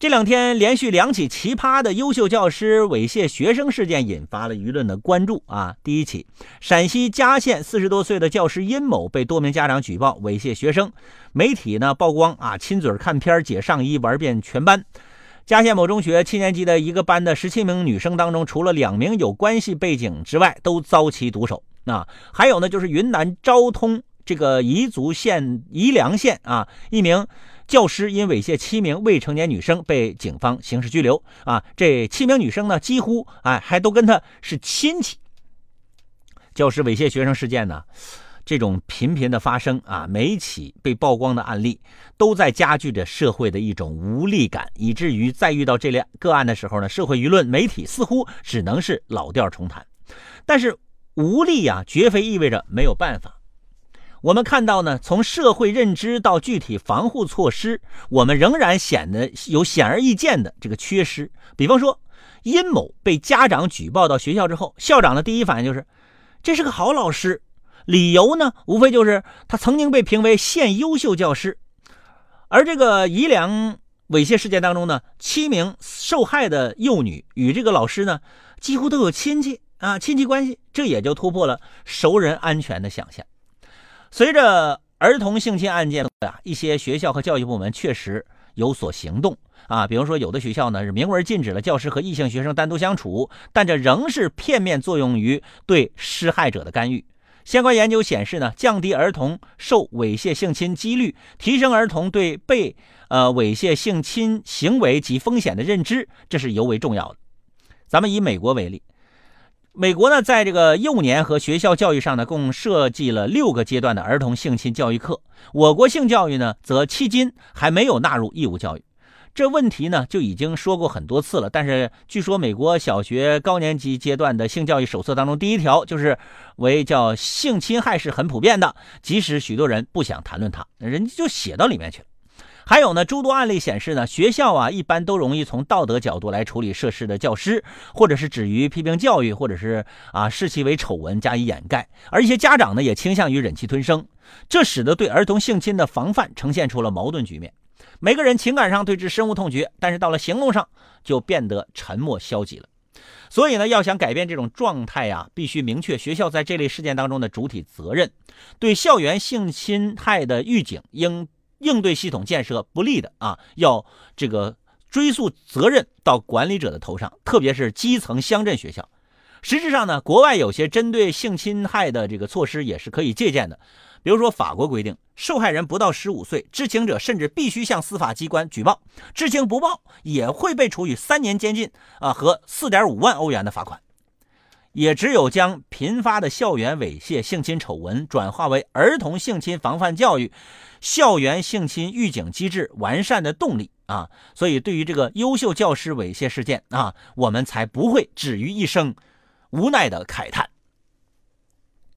这两天连续两起奇葩的优秀教师猥亵学生事件引发了舆论的关注啊！第一起，陕西嘉县四十多岁的教师殷某被多名家长举报猥亵学生，媒体呢曝光啊亲嘴看片解上衣玩遍全班。嘉县某中学七年级的一个班的十七名女生当中，除了两名有关系背景之外，都遭其毒手。啊，还有呢，就是云南昭通这个彝族县彝良县啊，一名。教师因猥亵七名未成年女生被警方刑事拘留啊！这七名女生呢，几乎哎还都跟他是亲戚。教师猥亵学生事件呢，这种频频的发生啊，每起被曝光的案例都在加剧着社会的一种无力感，以至于在遇到这类个案的时候呢，社会舆论、媒体似乎只能是老调重弹。但是无力呀，绝非意味着没有办法。我们看到呢，从社会认知到具体防护措施，我们仍然显得有显而易见的这个缺失。比方说，殷某被家长举报到学校之后，校长的第一反应就是，这是个好老师，理由呢，无非就是他曾经被评为县优秀教师。而这个宜良猥亵事件当中呢，七名受害的幼女与这个老师呢，几乎都有亲戚啊，亲戚关系，这也就突破了熟人安全的想象。随着儿童性侵案件啊，一些学校和教育部门确实有所行动啊。比如说，有的学校呢是明文禁止了教师和异性学生单独相处，但这仍是片面作用于对施害者的干预。相关研究显示呢，降低儿童受猥亵性侵几率，提升儿童对被呃猥亵性侵行为及风险的认知，这是尤为重要的。咱们以美国为例。美国呢，在这个幼年和学校教育上呢，共设计了六个阶段的儿童性侵教育课。我国性教育呢，则迄今还没有纳入义务教育。这问题呢，就已经说过很多次了。但是，据说美国小学高年级阶段的性教育手册当中，第一条就是为叫性侵害是很普遍的，即使许多人不想谈论它，人家就写到里面去了。还有呢，诸多案例显示呢，学校啊一般都容易从道德角度来处理涉事的教师，或者是止于批评教育，或者是啊视其为丑闻加以掩盖。而一些家长呢也倾向于忍气吞声，这使得对儿童性侵的防范呈现出了矛盾局面。每个人情感上对之深恶痛绝，但是到了行动上就变得沉默消极了。所以呢，要想改变这种状态呀，必须明确学校在这类事件当中的主体责任，对校园性侵害的预警应。应对系统建设不利的啊，要这个追溯责任到管理者的头上，特别是基层乡镇学校。实质上呢，国外有些针对性侵害的这个措施也是可以借鉴的。比如说，法国规定，受害人不到十五岁，知情者甚至必须向司法机关举报，知情不报也会被处以三年监禁啊和四点五万欧元的罚款。也只有将频发的校园猥亵、性侵丑闻转化为儿童性侵防范教育、校园性侵预警机制完善的动力啊，所以对于这个优秀教师猥亵事件啊，我们才不会止于一声无奈的慨叹。